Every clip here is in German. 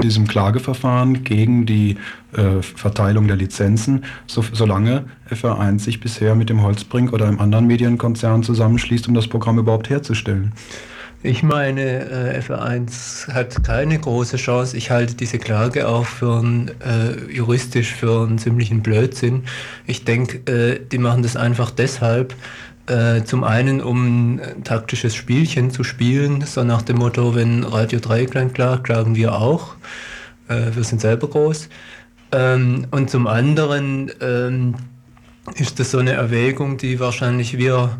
diesem Klageverfahren gegen die äh, Verteilung der Lizenzen, so, solange FR1 sich bisher mit dem Holzbrink oder einem anderen Medienkonzern zusammenschließt, um das Programm überhaupt herzustellen. Ich meine, äh, FR1 hat keine große Chance. Ich halte diese Klage auch für ein, äh, juristisch für einen ziemlichen Blödsinn. Ich denke, äh, die machen das einfach deshalb, äh, zum einen, um ein taktisches Spielchen zu spielen, so nach dem Motto, wenn Radio Dreieckland klagt, klagen wir auch. Äh, wir sind selber groß. Ähm, und zum anderen ähm, ist das so eine Erwägung, die wahrscheinlich wir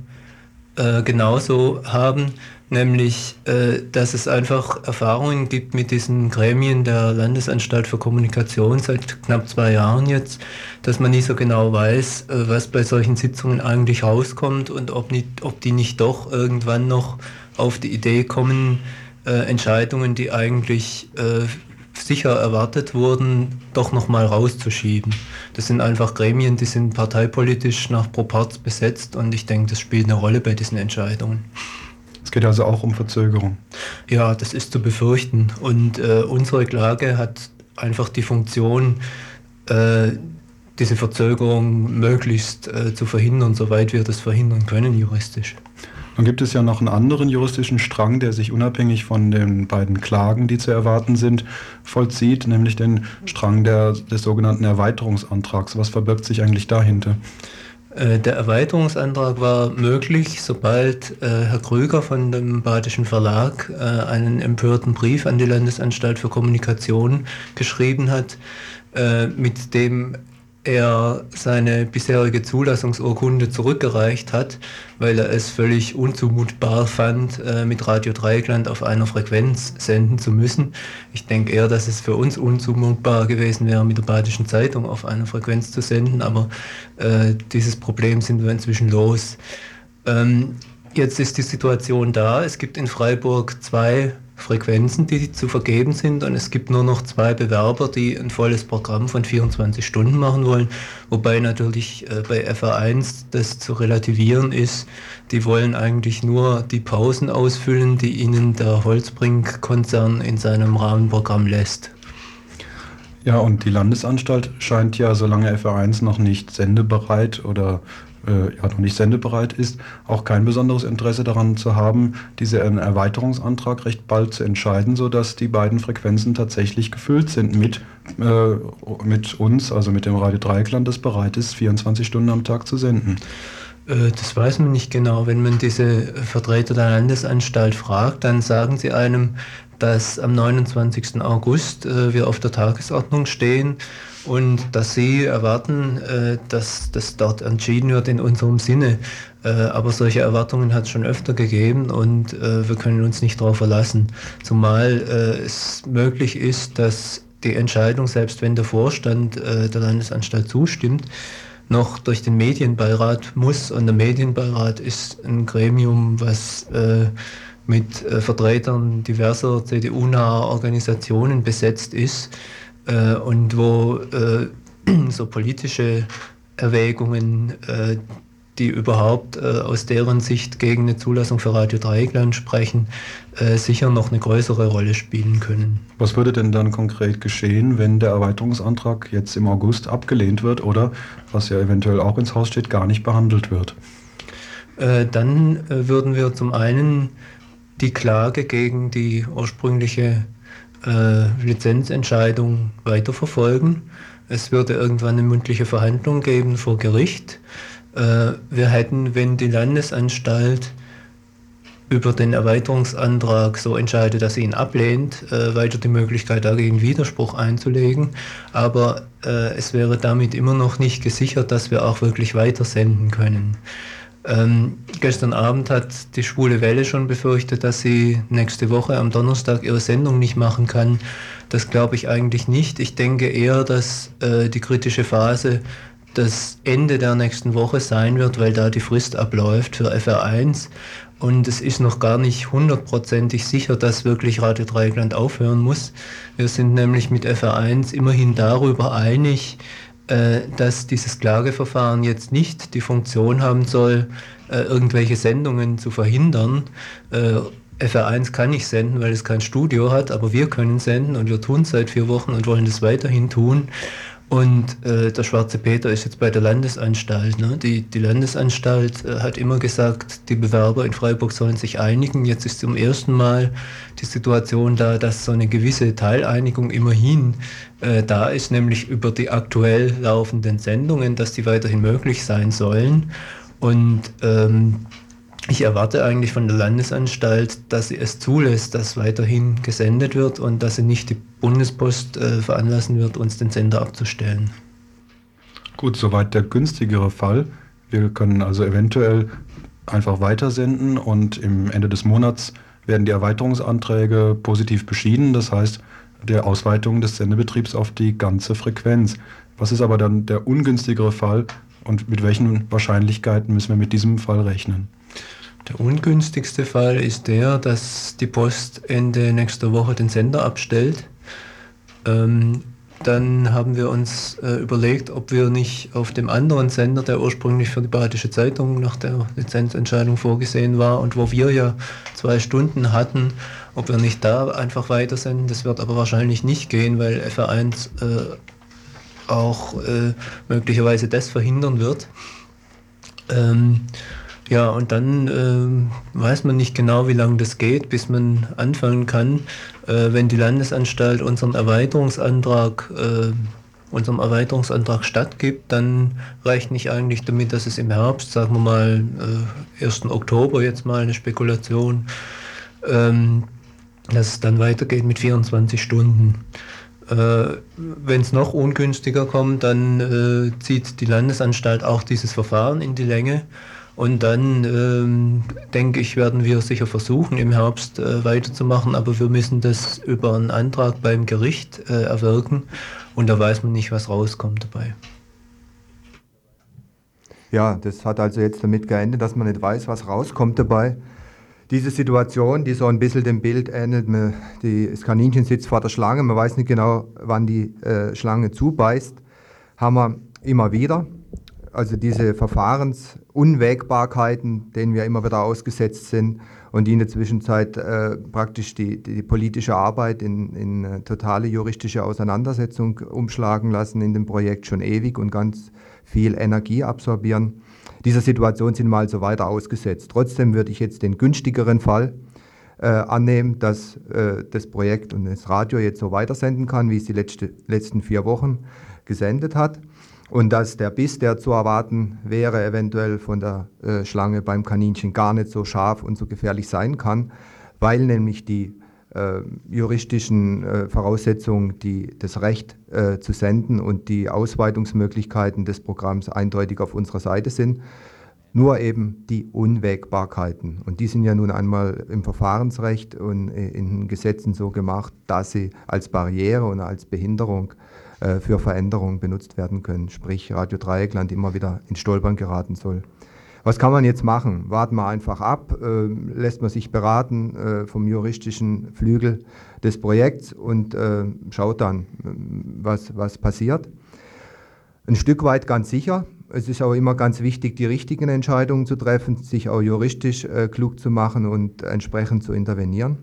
äh, genauso haben, nämlich, äh, dass es einfach Erfahrungen gibt mit diesen Gremien der Landesanstalt für Kommunikation seit knapp zwei Jahren jetzt, dass man nicht so genau weiß, äh, was bei solchen Sitzungen eigentlich rauskommt und ob, nicht, ob die nicht doch irgendwann noch auf die Idee kommen, äh, Entscheidungen, die eigentlich äh, sicher erwartet wurden, doch nochmal rauszuschieben. Das sind einfach Gremien, die sind parteipolitisch nach Proparz besetzt und ich denke, das spielt eine Rolle bei diesen Entscheidungen. Es geht also auch um Verzögerung. Ja, das ist zu befürchten. Und äh, unsere Klage hat einfach die Funktion, äh, diese Verzögerung möglichst äh, zu verhindern, soweit wir das verhindern können juristisch. Dann gibt es ja noch einen anderen juristischen Strang, der sich unabhängig von den beiden Klagen, die zu erwarten sind, vollzieht, nämlich den Strang der, des sogenannten Erweiterungsantrags. Was verbirgt sich eigentlich dahinter? Äh, der Erweiterungsantrag war möglich, sobald äh, Herr Krüger von dem Badischen Verlag äh, einen empörten Brief an die Landesanstalt für Kommunikation geschrieben hat, äh, mit dem er seine bisherige Zulassungsurkunde zurückgereicht hat, weil er es völlig unzumutbar fand, äh, mit Radio Dreieckland auf einer Frequenz senden zu müssen. Ich denke eher, dass es für uns unzumutbar gewesen wäre, mit der Badischen Zeitung auf einer Frequenz zu senden, aber äh, dieses Problem sind wir inzwischen los. Ähm, jetzt ist die Situation da. Es gibt in Freiburg zwei Frequenzen, die zu vergeben sind und es gibt nur noch zwei Bewerber, die ein volles Programm von 24 Stunden machen wollen, wobei natürlich äh, bei FR1 das zu relativieren ist. Die wollen eigentlich nur die Pausen ausfüllen, die ihnen der Holzbrink-Konzern in seinem Rahmenprogramm lässt. Ja, und die Landesanstalt scheint ja, solange FR1 noch nicht sendebereit oder äh, ja, noch nicht sendebereit ist, auch kein besonderes Interesse daran zu haben, diesen Erweiterungsantrag recht bald zu entscheiden, sodass die beiden Frequenzen tatsächlich gefüllt sind mit, äh, mit uns, also mit dem Radio Dreieckland, das bereit ist, 24 Stunden am Tag zu senden. Äh, das weiß man nicht genau. Wenn man diese Vertreter der Landesanstalt fragt, dann sagen sie einem, dass am 29. August äh, wir auf der Tagesordnung stehen und dass Sie erwarten, äh, dass das dort entschieden wird in unserem Sinne. Äh, aber solche Erwartungen hat es schon öfter gegeben und äh, wir können uns nicht darauf verlassen. Zumal äh, es möglich ist, dass die Entscheidung, selbst wenn der Vorstand äh, der Landesanstalt zustimmt, noch durch den Medienbeirat muss. Und der Medienbeirat ist ein Gremium, was äh, mit Vertretern diverser CDU-naher Organisationen besetzt ist äh, und wo äh, so politische Erwägungen, äh, die überhaupt äh, aus deren Sicht gegen eine Zulassung für Radio Dreieckland sprechen, äh, sicher noch eine größere Rolle spielen können. Was würde denn dann konkret geschehen, wenn der Erweiterungsantrag jetzt im August abgelehnt wird oder, was ja eventuell auch ins Haus steht, gar nicht behandelt wird? dann würden wir zum einen die Klage gegen die ursprüngliche äh, Lizenzentscheidung weiterverfolgen. Es würde irgendwann eine mündliche Verhandlung geben vor Gericht. Äh, wir hätten, wenn die Landesanstalt über den Erweiterungsantrag so entscheidet, dass sie ihn ablehnt, äh, weiter die Möglichkeit, dagegen Widerspruch einzulegen. Aber äh, es wäre damit immer noch nicht gesichert, dass wir auch wirklich weitersenden können. Ähm, gestern Abend hat die Schwule Welle schon befürchtet, dass sie nächste Woche am Donnerstag ihre Sendung nicht machen kann. Das glaube ich eigentlich nicht. Ich denke eher, dass äh, die kritische Phase das Ende der nächsten Woche sein wird, weil da die Frist abläuft für FR1. Und es ist noch gar nicht hundertprozentig sicher, dass wirklich Radio Dreieckland aufhören muss. Wir sind nämlich mit FR1 immerhin darüber einig, dass dieses Klageverfahren jetzt nicht die Funktion haben soll, äh, irgendwelche Sendungen zu verhindern. Äh, FR1 kann nicht senden, weil es kein Studio hat, aber wir können senden und wir tun es seit vier Wochen und wollen das weiterhin tun. Und äh, der Schwarze Peter ist jetzt bei der Landesanstalt. Ne? Die, die Landesanstalt äh, hat immer gesagt, die Bewerber in Freiburg sollen sich einigen. Jetzt ist zum ersten Mal die Situation da, dass so eine gewisse Teileinigung immerhin äh, da ist, nämlich über die aktuell laufenden Sendungen, dass die weiterhin möglich sein sollen. Und ähm, ich erwarte eigentlich von der Landesanstalt, dass sie es zulässt, dass weiterhin gesendet wird und dass sie nicht die Bundespost äh, veranlassen wird, uns den Sender abzustellen. Gut, soweit der günstigere Fall. Wir können also eventuell einfach weitersenden und im Ende des Monats werden die Erweiterungsanträge positiv beschieden, das heißt der Ausweitung des Sendebetriebs auf die ganze Frequenz. Was ist aber dann der ungünstigere Fall und mit welchen Wahrscheinlichkeiten müssen wir mit diesem Fall rechnen? Der ungünstigste Fall ist der, dass die Post Ende nächster Woche den Sender abstellt. Ähm, dann haben wir uns äh, überlegt, ob wir nicht auf dem anderen Sender, der ursprünglich für die Badische Zeitung nach der Lizenzentscheidung vorgesehen war und wo wir ja zwei Stunden hatten, ob wir nicht da einfach weitersenden. Das wird aber wahrscheinlich nicht gehen, weil FR1 äh, auch äh, möglicherweise das verhindern wird. Ähm, ja, und dann äh, weiß man nicht genau, wie lange das geht, bis man anfangen kann. Äh, wenn die Landesanstalt unseren Erweiterungsantrag, äh, unserem Erweiterungsantrag stattgibt, dann reicht nicht eigentlich damit, dass es im Herbst, sagen wir mal, äh, 1. Oktober jetzt mal eine Spekulation, ähm, dass es dann weitergeht mit 24 Stunden. Äh, Wenn es noch ungünstiger kommt, dann äh, zieht die Landesanstalt auch dieses Verfahren in die Länge. Und dann ähm, denke ich, werden wir sicher versuchen, im Herbst äh, weiterzumachen, aber wir müssen das über einen Antrag beim Gericht äh, erwirken und da weiß man nicht, was rauskommt dabei. Ja, das hat also jetzt damit geendet, dass man nicht weiß, was rauskommt dabei. Diese Situation, die so ein bisschen dem Bild ähnelt, die, das Kaninchen sitzt vor der Schlange, man weiß nicht genau, wann die äh, Schlange zubeißt, haben wir immer wieder also diese Verfahrensunwägbarkeiten, denen wir immer wieder ausgesetzt sind und die in der Zwischenzeit äh, praktisch die, die, politische Arbeit in, in äh, totale juristische Auseinandersetzung umschlagen lassen in dem Projekt schon ewig und ganz viel Energie absorbieren. Dieser Situation sind wir also weiter ausgesetzt. Trotzdem würde ich jetzt den günstigeren Fall äh, annehmen, dass äh, das Projekt und das Radio jetzt so weitersenden kann, wie es die letzte, letzten vier Wochen gesendet hat und dass der Biss, der zu erwarten wäre, eventuell von der äh, Schlange beim Kaninchen gar nicht so scharf und so gefährlich sein kann, weil nämlich die äh, juristischen äh, Voraussetzungen, die das Recht äh, zu senden und die Ausweitungsmöglichkeiten des Programms eindeutig auf unserer Seite sind, nur eben die Unwägbarkeiten. Und die sind ja nun einmal im Verfahrensrecht und äh, in Gesetzen so gemacht, dass sie als Barriere und als Behinderung äh, für Veränderungen benutzt werden können. Sprich, Radio Dreieckland immer wieder ins Stolpern geraten soll. Was kann man jetzt machen? Warten wir einfach ab, äh, lässt man sich beraten äh, vom juristischen Flügel des Projekts und äh, schaut dann, was, was passiert. Ein Stück weit ganz sicher. Es ist auch immer ganz wichtig, die richtigen Entscheidungen zu treffen, sich auch juristisch äh, klug zu machen und entsprechend zu intervenieren.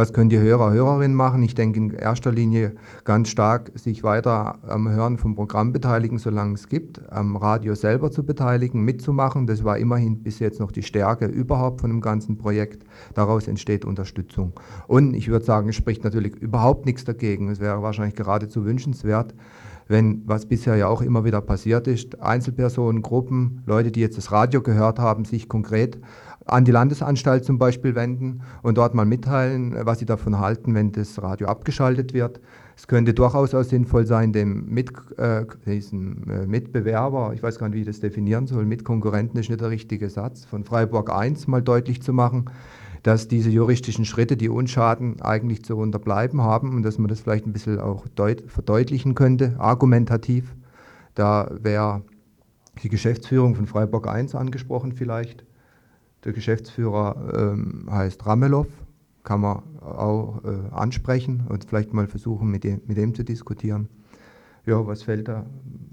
Was können die Hörer, Hörerinnen machen? Ich denke in erster Linie ganz stark, sich weiter am Hören vom Programm beteiligen, solange es gibt, am Radio selber zu beteiligen, mitzumachen. Das war immerhin bis jetzt noch die Stärke überhaupt von dem ganzen Projekt. Daraus entsteht Unterstützung. Und ich würde sagen, es spricht natürlich überhaupt nichts dagegen. Es wäre wahrscheinlich geradezu wünschenswert, wenn, was bisher ja auch immer wieder passiert ist, Einzelpersonen, Gruppen, Leute, die jetzt das Radio gehört haben, sich konkret an die Landesanstalt zum Beispiel wenden und dort mal mitteilen, was sie davon halten, wenn das Radio abgeschaltet wird. Es könnte durchaus auch sinnvoll sein, dem Mit, äh, diesen, äh, Mitbewerber, ich weiß gar nicht, wie ich das definieren soll, Mitkonkurrenten ist nicht der richtige Satz, von Freiburg 1 mal deutlich zu machen, dass diese juristischen Schritte, die Unschaden eigentlich zu unterbleiben haben und dass man das vielleicht ein bisschen auch verdeutlichen könnte, argumentativ. Da wäre die Geschäftsführung von Freiburg 1 angesprochen vielleicht. Der Geschäftsführer ähm, heißt Ramelow, kann man auch äh, ansprechen und vielleicht mal versuchen, mit dem, mit dem zu diskutieren. Ja, was fällt da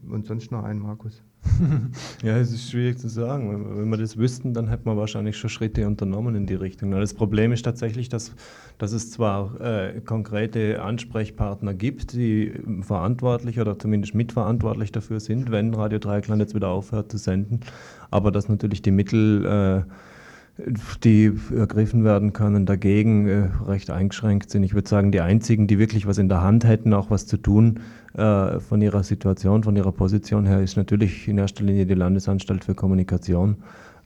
uns sonst noch ein, Markus? ja, es ist schwierig zu sagen. Wenn wir das wüssten, dann hätten wir wahrscheinlich schon Schritte unternommen in die Richtung. Das Problem ist tatsächlich, dass, dass es zwar äh, konkrete Ansprechpartner gibt, die verantwortlich oder zumindest mitverantwortlich dafür sind, wenn Radio Dreieckland jetzt wieder aufhört zu senden, aber dass natürlich die Mittel äh, die ergriffen werden können, dagegen äh, recht eingeschränkt sind. Ich würde sagen, die einzigen, die wirklich was in der Hand hätten, auch was zu tun äh, von ihrer Situation, von ihrer Position her, ist natürlich in erster Linie die Landesanstalt für Kommunikation.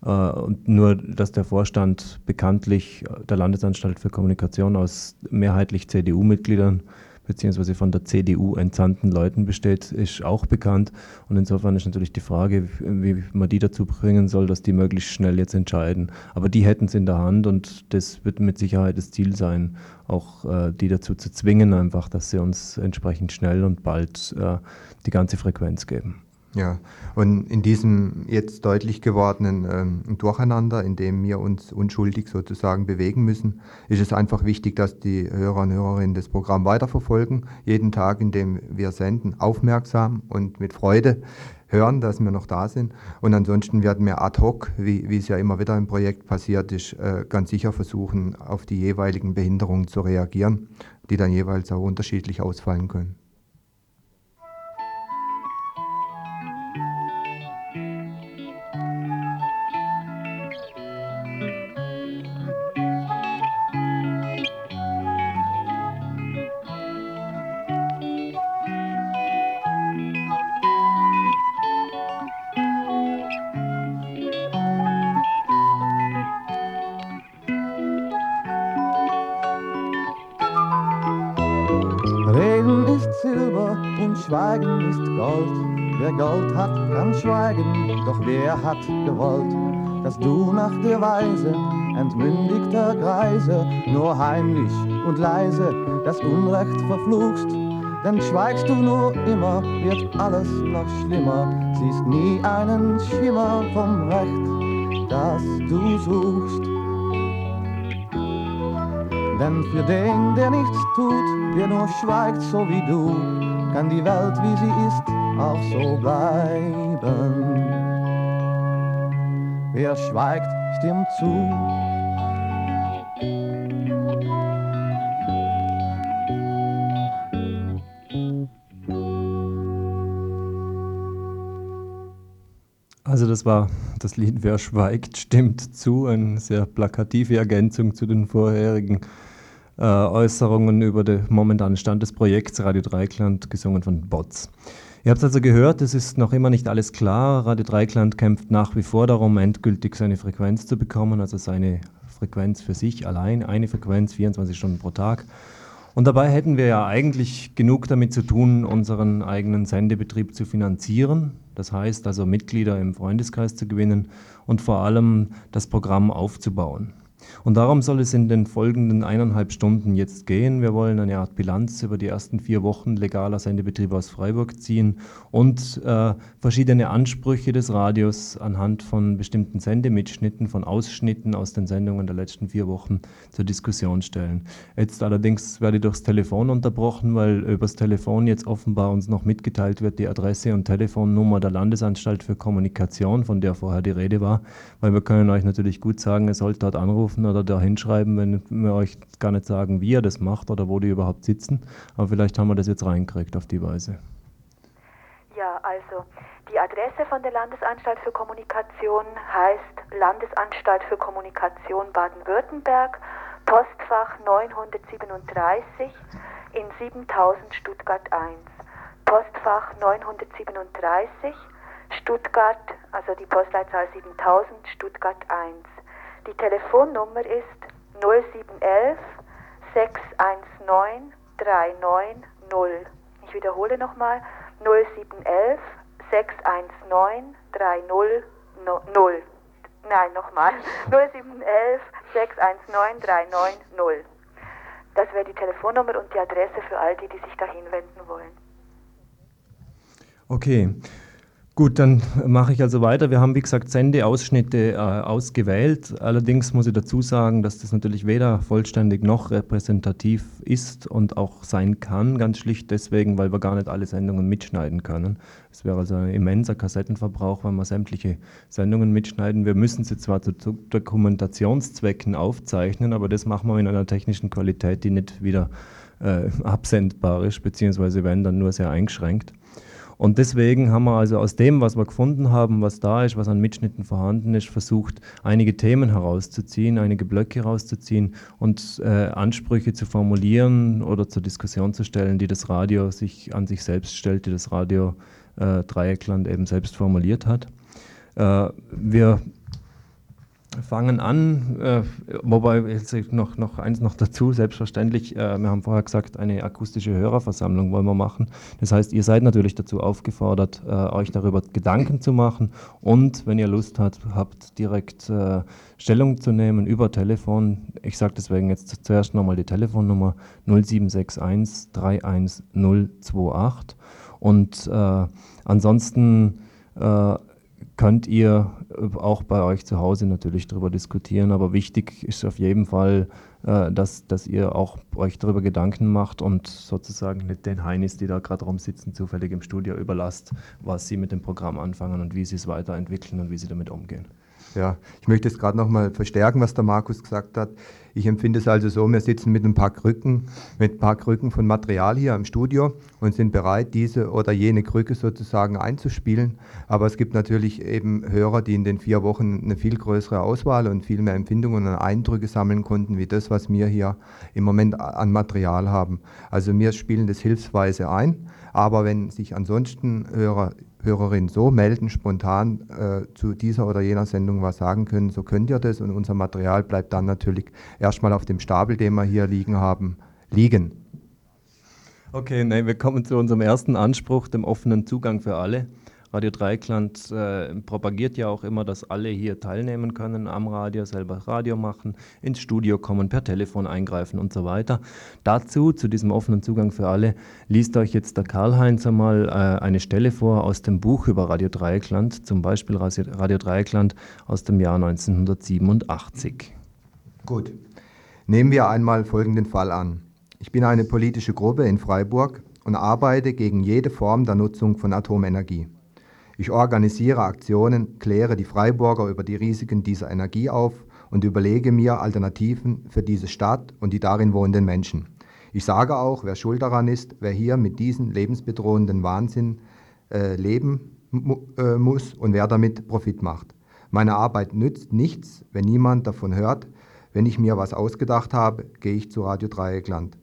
Äh, und nur, dass der Vorstand bekanntlich der Landesanstalt für Kommunikation aus mehrheitlich CDU-Mitgliedern beziehungsweise von der CDU entsandten Leuten besteht, ist auch bekannt. Und insofern ist natürlich die Frage, wie man die dazu bringen soll, dass die möglichst schnell jetzt entscheiden. Aber die hätten es in der Hand und das wird mit Sicherheit das Ziel sein, auch äh, die dazu zu zwingen, einfach, dass sie uns entsprechend schnell und bald äh, die ganze Frequenz geben. Ja, und in diesem jetzt deutlich gewordenen ähm, Durcheinander, in dem wir uns unschuldig sozusagen bewegen müssen, ist es einfach wichtig, dass die Hörer und Hörerinnen das Programm weiterverfolgen, jeden Tag, in dem wir senden, aufmerksam und mit Freude hören, dass wir noch da sind. Und ansonsten werden wir ad hoc, wie, wie es ja immer wieder im Projekt passiert ist, äh, ganz sicher versuchen, auf die jeweiligen Behinderungen zu reagieren, die dann jeweils auch unterschiedlich ausfallen können. Ist Gold. Wer Gold hat, kann schweigen. Doch wer hat gewollt, dass du nach der Weise entmündigter Greise nur heimlich und leise das Unrecht verfluchst? Denn schweigst du nur immer, wird alles noch schlimmer. Siehst nie einen Schimmer vom Recht, das du suchst. Denn für den, der nichts tut, der nur schweigt, so wie du, kann die Welt, wie sie ist, auch so bleiben. Wer schweigt, stimmt zu. Also das war das Lied Wer schweigt, stimmt zu, eine sehr plakative Ergänzung zu den vorherigen äh, Äußerungen über den momentanen Stand des Projekts Radio Dreikland, gesungen von Bots. Ihr habt also gehört, es ist noch immer nicht alles klar. Radio Dreikland kämpft nach wie vor darum, endgültig seine Frequenz zu bekommen, also seine Frequenz für sich allein, eine Frequenz 24 Stunden pro Tag. Und dabei hätten wir ja eigentlich genug damit zu tun, unseren eigenen Sendebetrieb zu finanzieren. Das heißt also Mitglieder im Freundeskreis zu gewinnen und vor allem das Programm aufzubauen. Und darum soll es in den folgenden eineinhalb Stunden jetzt gehen. Wir wollen eine Art Bilanz über die ersten vier Wochen legaler Sendebetrieb aus Freiburg ziehen und äh, verschiedene Ansprüche des Radios anhand von bestimmten Sendemitschnitten, von Ausschnitten aus den Sendungen der letzten vier Wochen zur Diskussion stellen. Jetzt allerdings werde ich durchs Telefon unterbrochen, weil übers Telefon jetzt offenbar uns noch mitgeteilt wird, die Adresse und Telefonnummer der Landesanstalt für Kommunikation, von der vorher die Rede war, weil wir können euch natürlich gut sagen, ihr sollt dort anrufen anrufen oder da hinschreiben, wenn wir euch gar nicht sagen, wie ihr das macht oder wo die überhaupt sitzen. Aber vielleicht haben wir das jetzt reingekriegt auf die Weise. Ja, also die Adresse von der Landesanstalt für Kommunikation heißt Landesanstalt für Kommunikation Baden-Württemberg, Postfach 937 in 7000 Stuttgart 1. Postfach 937 Stuttgart, also die Postleitzahl 7000 Stuttgart 1. Die Telefonnummer ist 0711 619 390. Ich wiederhole nochmal 0711 619 390. Nein, nochmal 0711 619 390. Das wäre die Telefonnummer und die Adresse für all die, die sich da hinwenden wollen. Okay. Gut, dann mache ich also weiter. Wir haben, wie gesagt, Sendeausschnitte äh, ausgewählt. Allerdings muss ich dazu sagen, dass das natürlich weder vollständig noch repräsentativ ist und auch sein kann. Ganz schlicht deswegen, weil wir gar nicht alle Sendungen mitschneiden können. Es wäre also ein immenser Kassettenverbrauch, wenn wir sämtliche Sendungen mitschneiden. Wir müssen sie zwar zu Dokumentationszwecken aufzeichnen, aber das machen wir in einer technischen Qualität, die nicht wieder äh, absendbar ist, beziehungsweise wenn dann nur sehr eingeschränkt. Und deswegen haben wir also aus dem, was wir gefunden haben, was da ist, was an Mitschnitten vorhanden ist, versucht, einige Themen herauszuziehen, einige Blöcke herauszuziehen und äh, Ansprüche zu formulieren oder zur Diskussion zu stellen, die das Radio sich an sich selbst stellt, die das Radio äh, Dreieckland eben selbst formuliert hat. Äh, wir fangen an, äh, wobei jetzt noch, noch eins noch dazu, selbstverständlich, äh, wir haben vorher gesagt, eine akustische Hörerversammlung wollen wir machen. Das heißt, ihr seid natürlich dazu aufgefordert, äh, euch darüber Gedanken zu machen und wenn ihr Lust habt, habt direkt äh, Stellung zu nehmen über Telefon. Ich sage deswegen jetzt zuerst nochmal die Telefonnummer 0761 31028 und äh, ansonsten äh, könnt ihr äh, auch bei euch zu Hause natürlich darüber diskutieren, aber wichtig ist auf jeden Fall, äh, dass, dass ihr auch euch darüber Gedanken macht und sozusagen nicht den Heinis, die da gerade rumsitzen, zufällig im Studio überlasst, was sie mit dem Programm anfangen und wie sie es weiterentwickeln und wie sie damit umgehen. Ja, ich möchte es gerade nochmal verstärken, was der Markus gesagt hat. Ich empfinde es also so, wir sitzen mit ein paar Krücken, mit ein paar Krücken von Material hier im Studio und sind bereit, diese oder jene Krücke sozusagen einzuspielen. Aber es gibt natürlich eben Hörer, die in den vier Wochen eine viel größere Auswahl und viel mehr Empfindungen und Eindrücke sammeln konnten, wie das, was wir hier im Moment an Material haben. Also wir spielen das hilfsweise ein. Aber wenn sich ansonsten Hörer Hörerinnen so melden, spontan äh, zu dieser oder jener Sendung was sagen können, so könnt ihr das und unser Material bleibt dann natürlich erstmal auf dem Stapel, den wir hier liegen haben, liegen. Okay, nee, wir kommen zu unserem ersten Anspruch, dem offenen Zugang für alle. Radio Dreikland äh, propagiert ja auch immer, dass alle hier teilnehmen können, am Radio selber Radio machen, ins Studio kommen, per Telefon eingreifen und so weiter. Dazu, zu diesem offenen Zugang für alle, liest euch jetzt der Karl-Heinz einmal äh, eine Stelle vor aus dem Buch über Radio Dreieckland, zum Beispiel Radio Dreieckland aus dem Jahr 1987. Gut. Nehmen wir einmal folgenden Fall an. Ich bin eine politische Gruppe in Freiburg und arbeite gegen jede Form der Nutzung von Atomenergie. Ich organisiere Aktionen, kläre die Freiburger über die Risiken dieser Energie auf und überlege mir Alternativen für diese Stadt und die darin wohnenden Menschen. Ich sage auch, wer schuld daran ist, wer hier mit diesem lebensbedrohenden Wahnsinn äh, leben äh, muss und wer damit Profit macht. Meine Arbeit nützt nichts, wenn niemand davon hört. Wenn ich mir was ausgedacht habe, gehe ich zu Radio Dreieckland.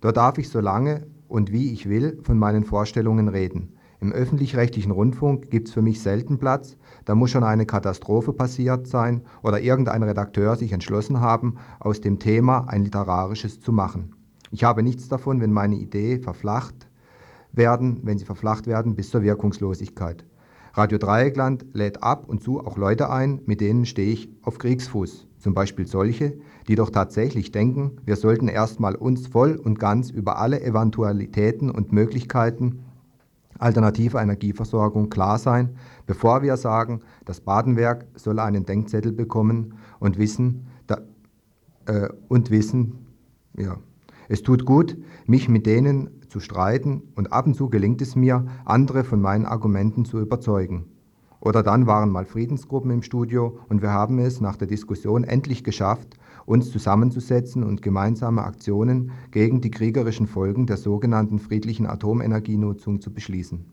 Dort darf ich so lange und wie ich will von meinen Vorstellungen reden. Im öffentlich-rechtlichen Rundfunk gibt es für mich selten Platz, da muss schon eine Katastrophe passiert sein oder irgendein Redakteur sich entschlossen haben, aus dem Thema ein literarisches zu machen. Ich habe nichts davon, wenn meine Ideen verflacht werden, wenn sie verflacht werden bis zur Wirkungslosigkeit. Radio Dreieckland lädt ab und zu auch Leute ein, mit denen stehe ich auf Kriegsfuß. Zum Beispiel solche, die doch tatsächlich denken, wir sollten erstmal uns voll und ganz über alle Eventualitäten und Möglichkeiten alternative Energieversorgung klar sein, bevor wir sagen, das Badenwerk soll einen Denkzettel bekommen und wissen, da, äh, und wissen, ja, es tut gut, mich mit denen zu streiten und ab und zu gelingt es mir, andere von meinen Argumenten zu überzeugen. Oder dann waren mal Friedensgruppen im Studio und wir haben es nach der Diskussion endlich geschafft, uns zusammenzusetzen und gemeinsame Aktionen gegen die kriegerischen Folgen der sogenannten friedlichen Atomenergienutzung zu beschließen.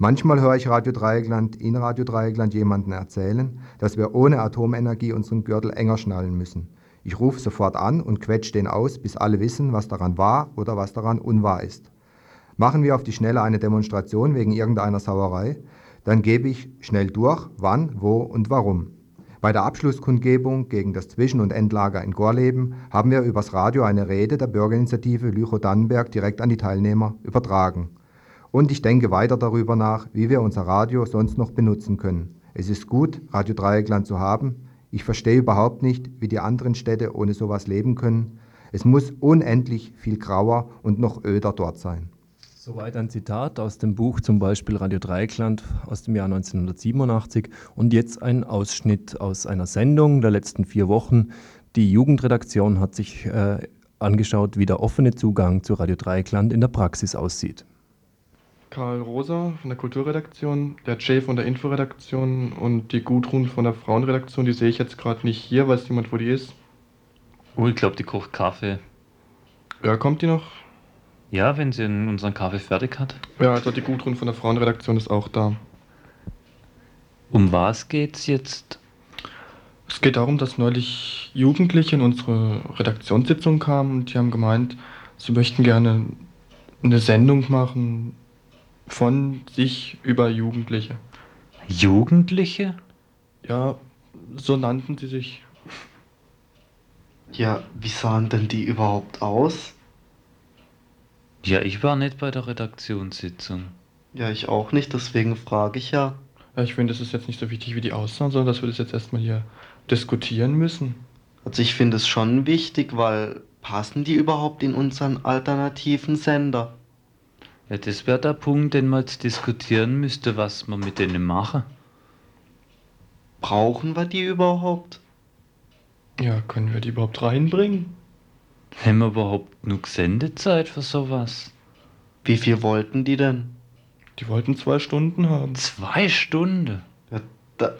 Manchmal höre ich Radio Dreieckland, in Radio Dreieckland jemanden erzählen, dass wir ohne Atomenergie unseren Gürtel enger schnallen müssen. Ich rufe sofort an und quetsche den aus, bis alle wissen, was daran wahr oder was daran unwahr ist. Machen wir auf die Schnelle eine Demonstration wegen irgendeiner Sauerei, dann gebe ich schnell durch, wann, wo und warum. Bei der Abschlusskundgebung gegen das Zwischen- und Endlager in Gorleben haben wir übers Radio eine Rede der Bürgerinitiative Lüchow-Dannenberg direkt an die Teilnehmer übertragen. Und ich denke weiter darüber nach, wie wir unser Radio sonst noch benutzen können. Es ist gut, Radio Dreieckland zu haben. Ich verstehe überhaupt nicht, wie die anderen Städte ohne sowas leben können. Es muss unendlich viel grauer und noch öder dort sein. Soweit ein Zitat aus dem Buch zum Beispiel Radio Dreikland aus dem Jahr 1987 und jetzt ein Ausschnitt aus einer Sendung der letzten vier Wochen. Die Jugendredaktion hat sich äh, angeschaut, wie der offene Zugang zu Radio Dreikland in der Praxis aussieht. Karl Rosa von der Kulturredaktion, der Jay von der Inforedaktion und die Gudrun von der Frauenredaktion, die sehe ich jetzt gerade nicht hier. Weiß jemand, wo die ist? Oh, ich glaube, die kocht Kaffee. Ja, kommt die noch? Ja, wenn sie unseren Kaffee fertig hat. Ja, also die Gudrun von der Frauenredaktion ist auch da. Um was geht's jetzt? Es geht darum, dass neulich Jugendliche in unsere Redaktionssitzung kamen und die haben gemeint, sie möchten gerne eine Sendung machen von sich über Jugendliche. Jugendliche? Ja, so nannten sie sich. Ja, wie sahen denn die überhaupt aus? Ja, ich war nicht bei der Redaktionssitzung. Ja, ich auch nicht, deswegen frage ich ja. Ja, ich finde, es ist jetzt nicht so wichtig, wie die aussahen, sondern dass wir das jetzt erstmal hier diskutieren müssen. Also ich finde es schon wichtig, weil passen die überhaupt in unseren alternativen Sender? Ja, das wäre der Punkt, den man jetzt diskutieren müsste, was wir mit denen machen. Brauchen wir die überhaupt? Ja, können wir die überhaupt reinbringen? Haben wir überhaupt genug Sendezeit für sowas? Wie viel wollten die denn? Die wollten zwei Stunden haben. Zwei Stunden? Ja, da,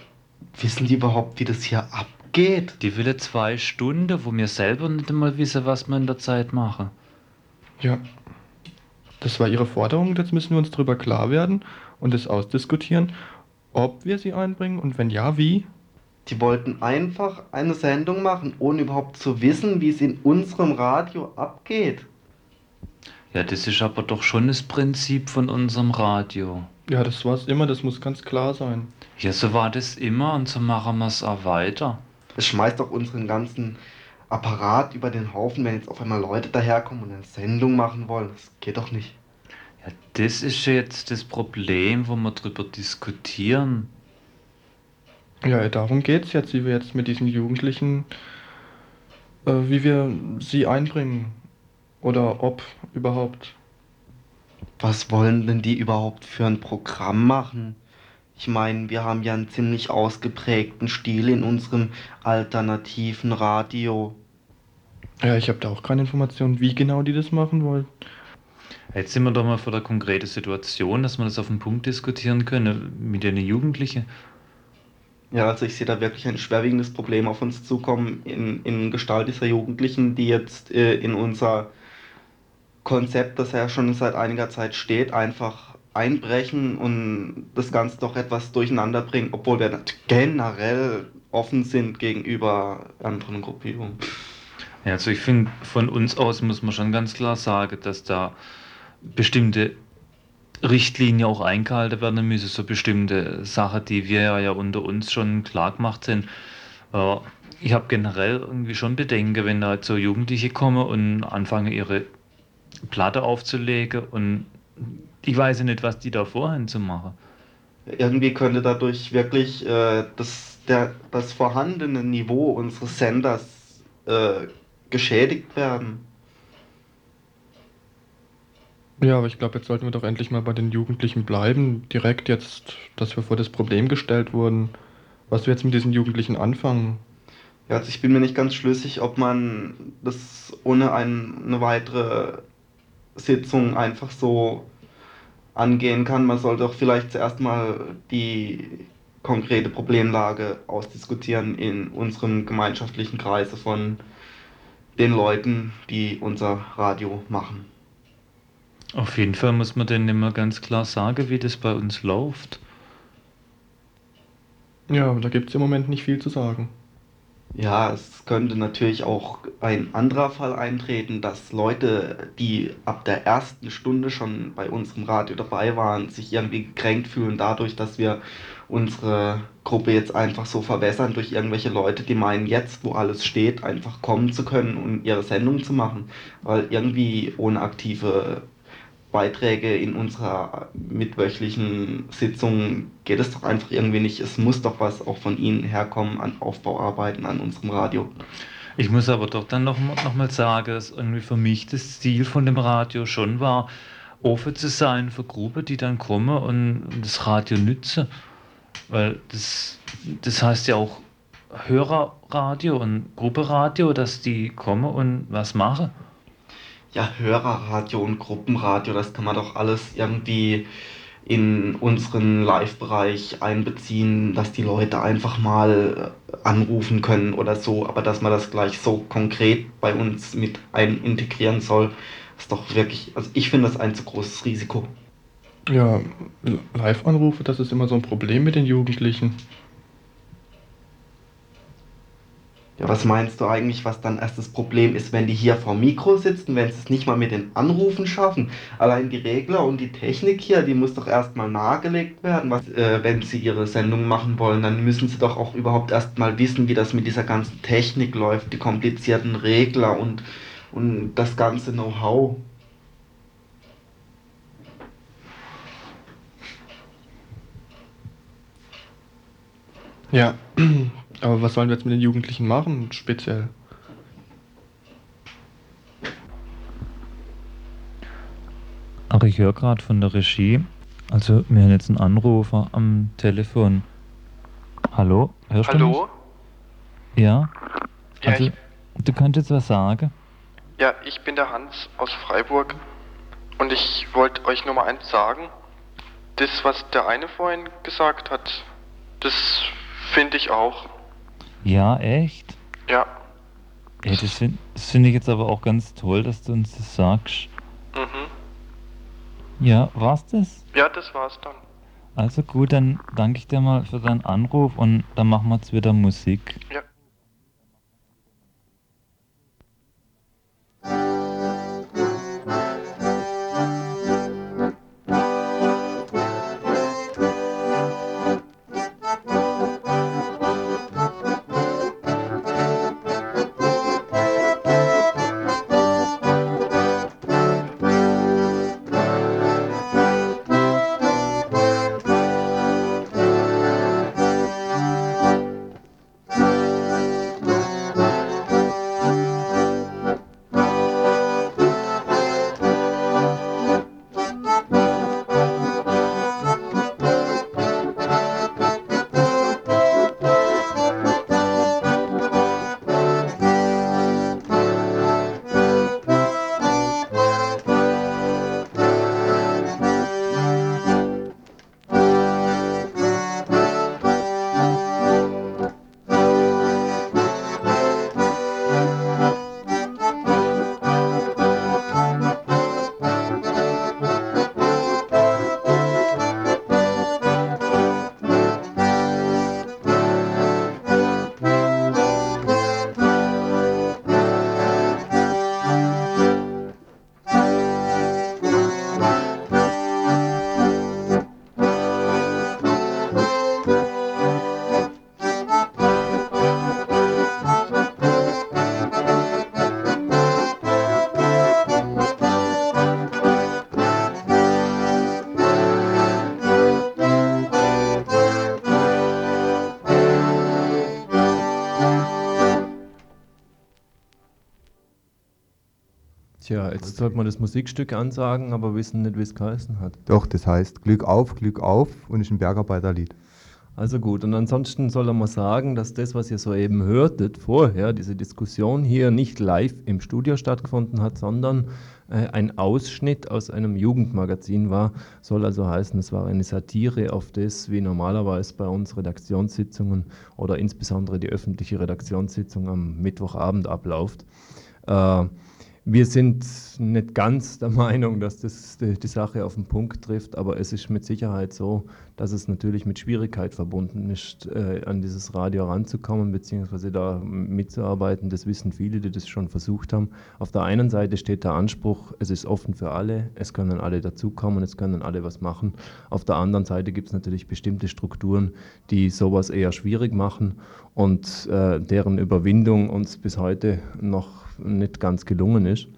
wissen die überhaupt, wie das hier abgeht? Die will zwei Stunden, wo wir selber nicht einmal wissen, was wir in der Zeit machen. Ja, das war ihre Forderung. Jetzt müssen wir uns darüber klar werden und es ausdiskutieren, ob wir sie einbringen und wenn ja, wie. Die wollten einfach eine Sendung machen, ohne überhaupt zu wissen, wie es in unserem Radio abgeht. Ja, das ist aber doch schon das Prinzip von unserem Radio. Ja, das war es immer, das muss ganz klar sein. Ja, so war das immer und so machen wir es auch weiter. Es schmeißt doch unseren ganzen Apparat über den Haufen, wenn jetzt auf einmal Leute daherkommen und eine Sendung machen wollen. Das geht doch nicht. Ja, das ist jetzt das Problem, wo wir drüber diskutieren. Ja, darum geht es jetzt, wie wir jetzt mit diesen Jugendlichen, äh, wie wir sie einbringen. Oder ob überhaupt. Was wollen denn die überhaupt für ein Programm machen? Ich meine, wir haben ja einen ziemlich ausgeprägten Stil in unserem alternativen Radio. Ja, ich habe da auch keine Informationen, wie genau die das machen wollen. Jetzt sind wir doch mal vor der konkreten Situation, dass wir das auf den Punkt diskutieren können mit den Jugendlichen. Ja, also ich sehe da wirklich ein schwerwiegendes Problem auf uns zukommen in, in Gestalt dieser Jugendlichen, die jetzt äh, in unser Konzept, das ja schon seit einiger Zeit steht, einfach einbrechen und das Ganze doch etwas durcheinander bringen, obwohl wir generell offen sind gegenüber anderen Gruppierungen. Ja, also ich finde, von uns aus muss man schon ganz klar sagen, dass da bestimmte Richtlinien auch eingehalten werden müssen, so bestimmte Sachen, die wir ja unter uns schon klar gemacht sind. Äh, ich habe generell irgendwie schon Bedenken, wenn da so Jugendliche kommen und anfangen, ihre Platte aufzulegen und ich weiß nicht, was die da vorhaben zu machen. Irgendwie könnte dadurch wirklich äh, das, der, das vorhandene Niveau unseres Senders äh, geschädigt werden. Ja, aber ich glaube, jetzt sollten wir doch endlich mal bei den Jugendlichen bleiben. Direkt jetzt, dass wir vor das Problem gestellt wurden, was wir jetzt mit diesen Jugendlichen anfangen. Ja, also ich bin mir nicht ganz schlüssig, ob man das ohne ein, eine weitere Sitzung einfach so angehen kann. Man sollte doch vielleicht zuerst mal die konkrete Problemlage ausdiskutieren in unserem gemeinschaftlichen Kreise von den Leuten, die unser Radio machen. Auf jeden Fall muss man denen immer ganz klar sagen, wie das bei uns läuft. Ja, da gibt es im Moment nicht viel zu sagen. Ja, es könnte natürlich auch ein anderer Fall eintreten, dass Leute, die ab der ersten Stunde schon bei unserem Radio dabei waren, sich irgendwie gekränkt fühlen dadurch, dass wir unsere Gruppe jetzt einfach so verwässern durch irgendwelche Leute, die meinen, jetzt, wo alles steht, einfach kommen zu können und ihre Sendung zu machen. Weil irgendwie ohne aktive Beiträge in unserer mitwöchlichen Sitzung geht es doch einfach irgendwie nicht. Es muss doch was auch von Ihnen herkommen an Aufbauarbeiten an unserem Radio. Ich muss aber doch dann noch, noch mal sagen, dass irgendwie für mich das Ziel von dem Radio schon war, offen zu sein für Gruppen, die dann kommen und das Radio nützen. Weil das, das heißt ja auch Hörerradio und Gruppenradio, dass die kommen und was machen. Ja, Hörerradio und Gruppenradio, das kann man doch alles irgendwie in unseren Live-Bereich einbeziehen, dass die Leute einfach mal äh, anrufen können oder so, aber dass man das gleich so konkret bei uns mit ein integrieren soll, ist doch wirklich, also ich finde das ein zu großes Risiko. Ja, Live-Anrufe, das ist immer so ein Problem mit den Jugendlichen. Ja, was meinst du eigentlich, was dann erst das Problem ist, wenn die hier vor Mikro sitzen, wenn sie es nicht mal mit den Anrufen schaffen? Allein die Regler und die Technik hier, die muss doch erstmal nahegelegt werden. Was, äh, wenn sie ihre Sendung machen wollen, dann müssen sie doch auch überhaupt erstmal wissen, wie das mit dieser ganzen Technik läuft, die komplizierten Regler und, und das ganze Know-how. Ja, aber was sollen wir jetzt mit den Jugendlichen machen, speziell? Ach, ich höre gerade von der Regie. Also, wir haben jetzt einen Anrufer am Telefon. Hallo? Hörst Hallo? du? Ja? Ja, Also, ich, du könntest was sagen? ja, ich bin der Hans aus Freiburg und ich wollte euch nur mal eins sagen. Das, was der eine vorhin gesagt hat, das finde ich auch. Ja, echt? Ja. Ey, das finde find ich jetzt aber auch ganz toll, dass du uns das sagst. Mhm. Ja, war's das? Ja, das war's dann. Also gut, dann danke ich dir mal für deinen Anruf und dann machen wir jetzt wieder Musik. Ja. Jetzt sollte man das Musikstück ansagen, aber wissen nicht, wie es geheißen hat. Doch, das heißt Glück auf, Glück auf und ist ein Bergarbeiterlied. Also gut, und ansonsten soll er mal sagen, dass das, was ihr soeben hörtet vorher, diese Diskussion hier nicht live im Studio stattgefunden hat, sondern äh, ein Ausschnitt aus einem Jugendmagazin war. Soll also heißen, es war eine Satire auf das, wie normalerweise bei uns Redaktionssitzungen oder insbesondere die öffentliche Redaktionssitzung am Mittwochabend abläuft. Äh, wir sind nicht ganz der Meinung, dass das die, Sache auf den Punkt trifft, aber es ist mit Sicherheit so, dass es natürlich mit Schwierigkeit verbunden ist, äh, an dieses Radio ranzukommen, beziehungsweise da mitzuarbeiten. Das wissen viele, die das schon versucht haben. Auf der einen Seite steht der Anspruch, es ist offen für alle, es können alle dazukommen, es können alle was machen. Auf der anderen Seite gibt es natürlich bestimmte Strukturen, die sowas eher schwierig machen und äh, deren Überwindung uns bis heute noch nicht ganz gelungen ist.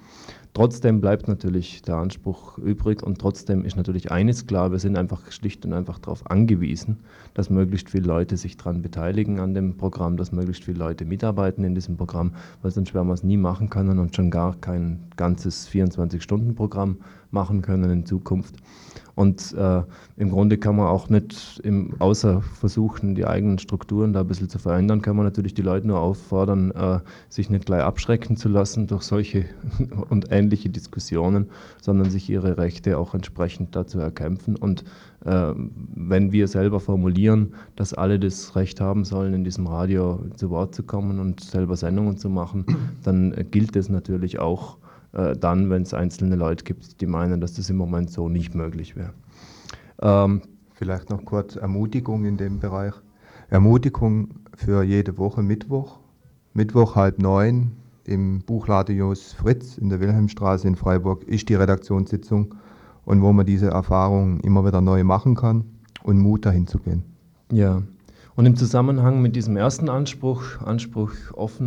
Trotzdem bleibt natürlich der Anspruch übrig und trotzdem ist natürlich eines klar, wir sind einfach schlicht und einfach darauf angewiesen, dass möglichst viele Leute sich daran beteiligen an dem Programm, dass möglichst viele Leute mitarbeiten in diesem Programm, weil sonst werden wir es nie machen können und schon gar kein ganzes 24-Stunden-Programm machen können in Zukunft. Und äh, im Grunde kann man auch nicht, im, außer versuchen, die eigenen Strukturen da ein bisschen zu verändern, kann man natürlich die Leute nur auffordern, äh, sich nicht gleich abschrecken zu lassen durch solche und ähnliche Diskussionen, sondern sich ihre Rechte auch entsprechend dazu erkämpfen. Und äh, wenn wir selber formulieren, dass alle das Recht haben sollen, in diesem Radio zu Wort zu kommen und selber Sendungen zu machen, dann gilt es natürlich auch äh, dann, wenn es einzelne Leute gibt, die meinen, dass das im Moment so nicht möglich wäre. Ähm, Vielleicht noch kurz Ermutigung in dem Bereich. Ermutigung für jede Woche Mittwoch. Mittwoch halb neun im Buchladen Jos Fritz in der Wilhelmstraße in Freiburg ist die Redaktionssitzung und wo man diese Erfahrung immer wieder neu machen kann und Mut dahin zu gehen. Ja, und im Zusammenhang mit diesem ersten Anspruch, Anspruch offen